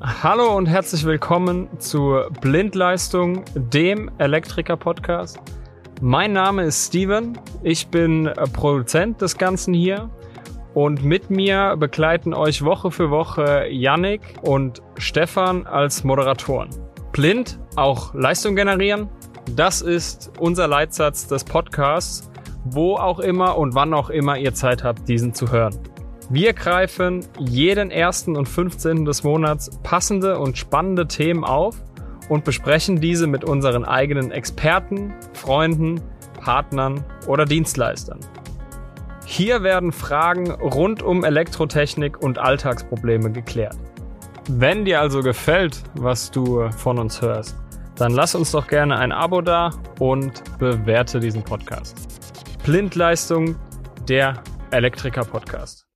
Hallo und herzlich willkommen zu Blindleistung, dem Elektriker-Podcast. Mein Name ist Steven, ich bin äh, Produzent des Ganzen hier und mit mir begleiten euch Woche für Woche Yannick und Stefan als Moderatoren. Blind, auch Leistung generieren, das ist unser Leitsatz des Podcasts, wo auch immer und wann auch immer ihr Zeit habt, diesen zu hören. Wir greifen jeden 1. und 15. des Monats passende und spannende Themen auf und besprechen diese mit unseren eigenen Experten, Freunden, Partnern oder Dienstleistern. Hier werden Fragen rund um Elektrotechnik und Alltagsprobleme geklärt. Wenn dir also gefällt, was du von uns hörst, dann lass uns doch gerne ein Abo da und bewerte diesen Podcast. Blindleistung, der Elektriker Podcast.